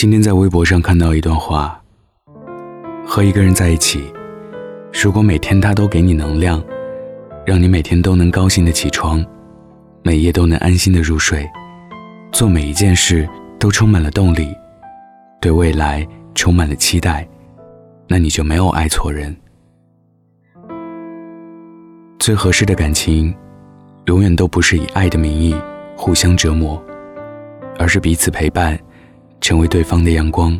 今天在微博上看到一段话：和一个人在一起，如果每天他都给你能量，让你每天都能高兴的起床，每夜都能安心的入睡，做每一件事都充满了动力，对未来充满了期待，那你就没有爱错人。最合适的感情，永远都不是以爱的名义互相折磨，而是彼此陪伴。成为对方的阳光。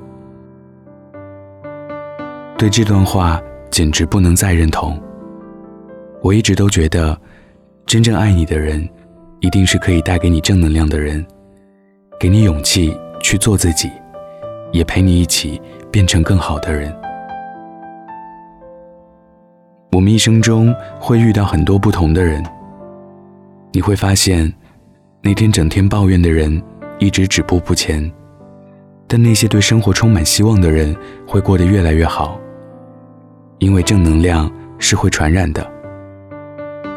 对这段话简直不能再认同。我一直都觉得，真正爱你的人，一定是可以带给你正能量的人，给你勇气去做自己，也陪你一起变成更好的人。我们一生中会遇到很多不同的人，你会发现，那天整天抱怨的人，一直止步不前。但那些对生活充满希望的人会过得越来越好，因为正能量是会传染的，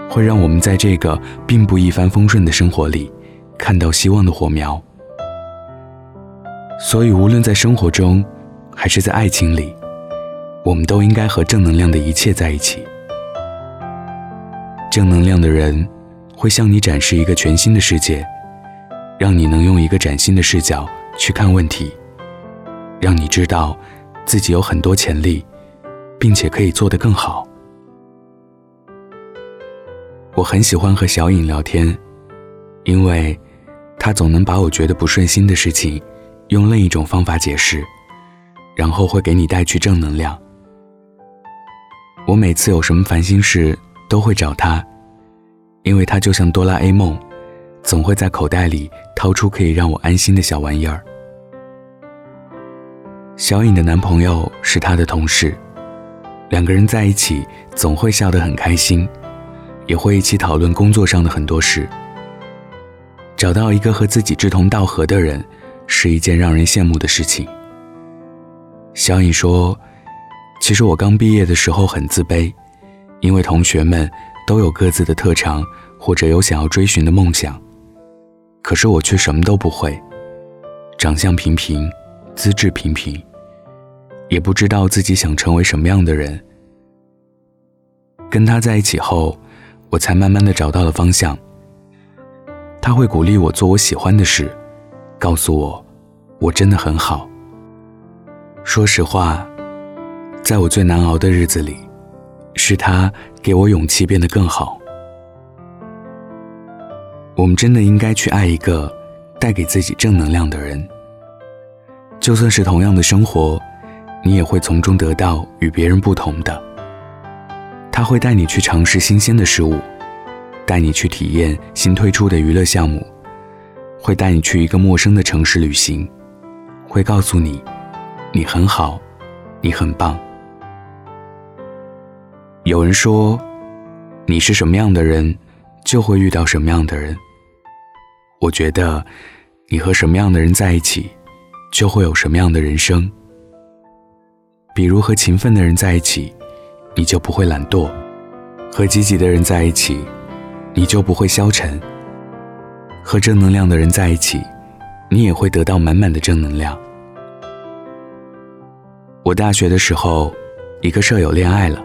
会让我们在这个并不一帆风顺的生活里看到希望的火苗。所以，无论在生活中还是在爱情里，我们都应该和正能量的一切在一起。正能量的人会向你展示一个全新的世界，让你能用一个崭新的视角去看问题。让你知道，自己有很多潜力，并且可以做得更好。我很喜欢和小颖聊天，因为，她总能把我觉得不顺心的事情，用另一种方法解释，然后会给你带去正能量。我每次有什么烦心事，都会找她，因为她就像哆啦 A 梦，总会在口袋里掏出可以让我安心的小玩意儿。小颖的男朋友是她的同事，两个人在一起总会笑得很开心，也会一起讨论工作上的很多事。找到一个和自己志同道合的人，是一件让人羡慕的事情。小颖说：“其实我刚毕业的时候很自卑，因为同学们都有各自的特长，或者有想要追寻的梦想，可是我却什么都不会，长相平平。”资质平平，也不知道自己想成为什么样的人。跟他在一起后，我才慢慢的找到了方向。他会鼓励我做我喜欢的事，告诉我我真的很好。说实话，在我最难熬的日子里，是他给我勇气变得更好。我们真的应该去爱一个带给自己正能量的人。就算是同样的生活，你也会从中得到与别人不同的。他会带你去尝试新鲜的事物，带你去体验新推出的娱乐项目，会带你去一个陌生的城市旅行，会告诉你，你很好，你很棒。有人说，你是什么样的人，就会遇到什么样的人。我觉得，你和什么样的人在一起。就会有什么样的人生。比如和勤奋的人在一起，你就不会懒惰；和积极的人在一起，你就不会消沉；和正能量的人在一起，你也会得到满满的正能量。我大学的时候，一个舍友恋爱了，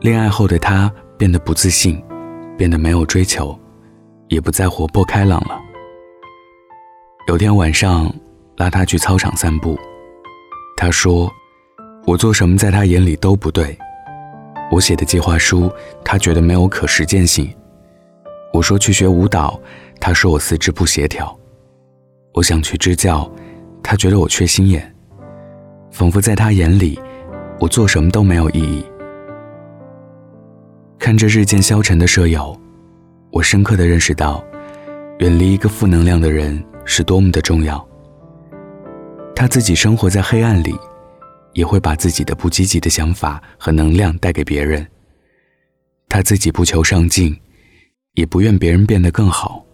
恋爱后的他变得不自信，变得没有追求，也不再活泼开朗了。有天晚上。拉他去操场散步，他说：“我做什么在他眼里都不对。我写的计划书，他觉得没有可实践性。我说去学舞蹈，他说我四肢不协调。我想去支教，他觉得我缺心眼。仿佛在他眼里，我做什么都没有意义。看着日渐消沉的舍友，我深刻的认识到，远离一个负能量的人是多么的重要。”他自己生活在黑暗里，也会把自己的不积极的想法和能量带给别人。他自己不求上进，也不愿别人变得更好。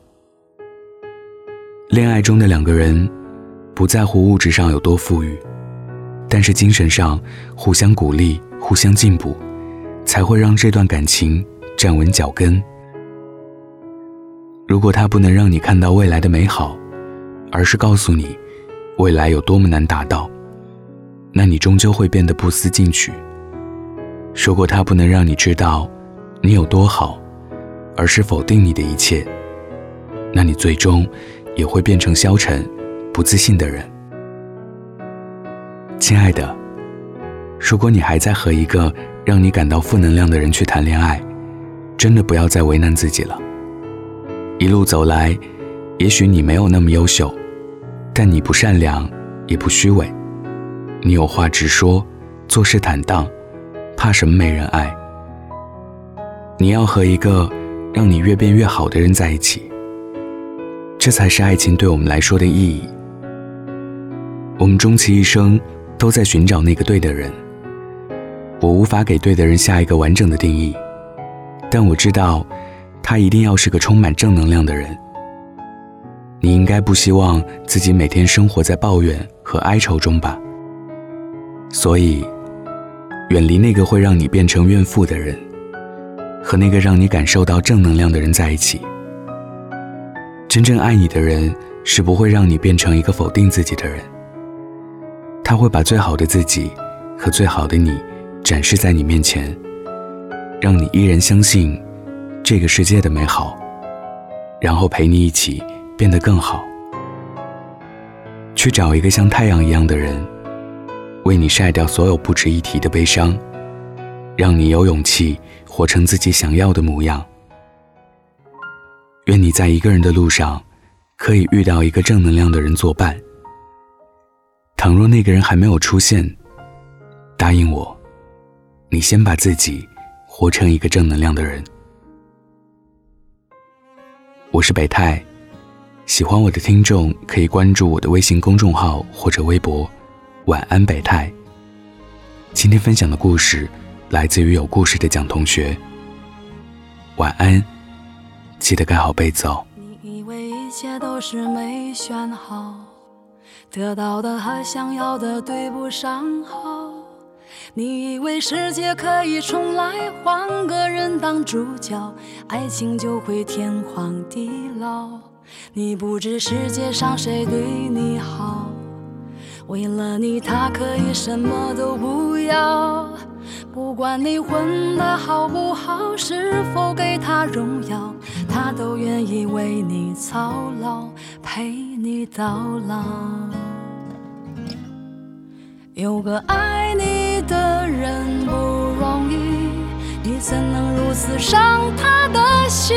恋爱中的两个人，不在乎物质上有多富裕，但是精神上互相鼓励、互相进步，才会让这段感情站稳脚跟。如果他不能让你看到未来的美好，而是告诉你。未来有多么难达到，那你终究会变得不思进取。如果他不能让你知道你有多好，而是否定你的一切，那你最终也会变成消沉、不自信的人。亲爱的，如果你还在和一个让你感到负能量的人去谈恋爱，真的不要再为难自己了。一路走来，也许你没有那么优秀，但你不善良，也不虚伪，你有话直说，做事坦荡，怕什么没人爱？你要和一个让你越变越好的人在一起，这才是爱情对我们来说的意义。我们终其一生都在寻找那个对的人。我无法给对的人下一个完整的定义，但我知道，他一定要是个充满正能量的人。你应该不希望自己每天生活在抱怨和哀愁中吧？所以，远离那个会让你变成怨妇的人。和那个让你感受到正能量的人在一起。真正爱你的人是不会让你变成一个否定自己的人。他会把最好的自己和最好的你展示在你面前，让你依然相信这个世界的美好，然后陪你一起变得更好。去找一个像太阳一样的人，为你晒掉所有不值一提的悲伤。让你有勇气活成自己想要的模样。愿你在一个人的路上，可以遇到一个正能量的人作伴。倘若那个人还没有出现，答应我，你先把自己活成一个正能量的人。我是北泰，喜欢我的听众可以关注我的微信公众号或者微博。晚安，北泰。今天分享的故事。来自于有故事的蒋同学，晚安，记得盖好被子哦。你以为一切都是没选好，得到的和想要的对不上号。你以为世界可以重来，换个人当主角，爱情就会天荒地老。你不知世界上谁对你好，为了你他可以什么都不要。不管你混得好不好，是否给他荣耀，他都愿意为你操劳，陪你到老。有个爱你的人不容易，你怎能如此伤他的心？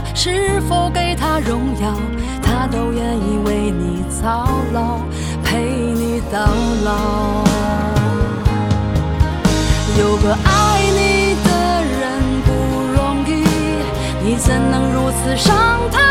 是否给他荣耀。他都愿意为你操劳，陪你到老。有个爱你的人不容易，你怎能如此伤他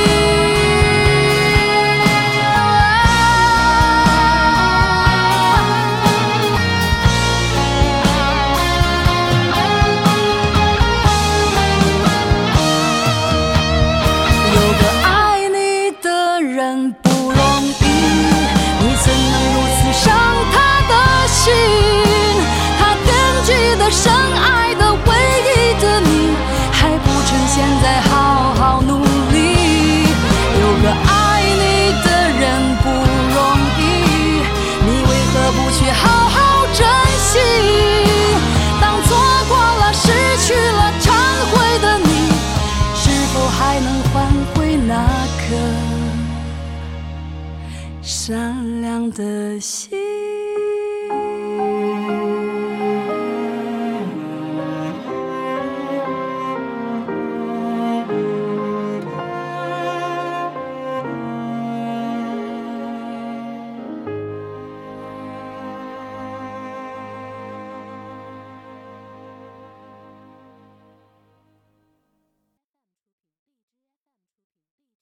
的心？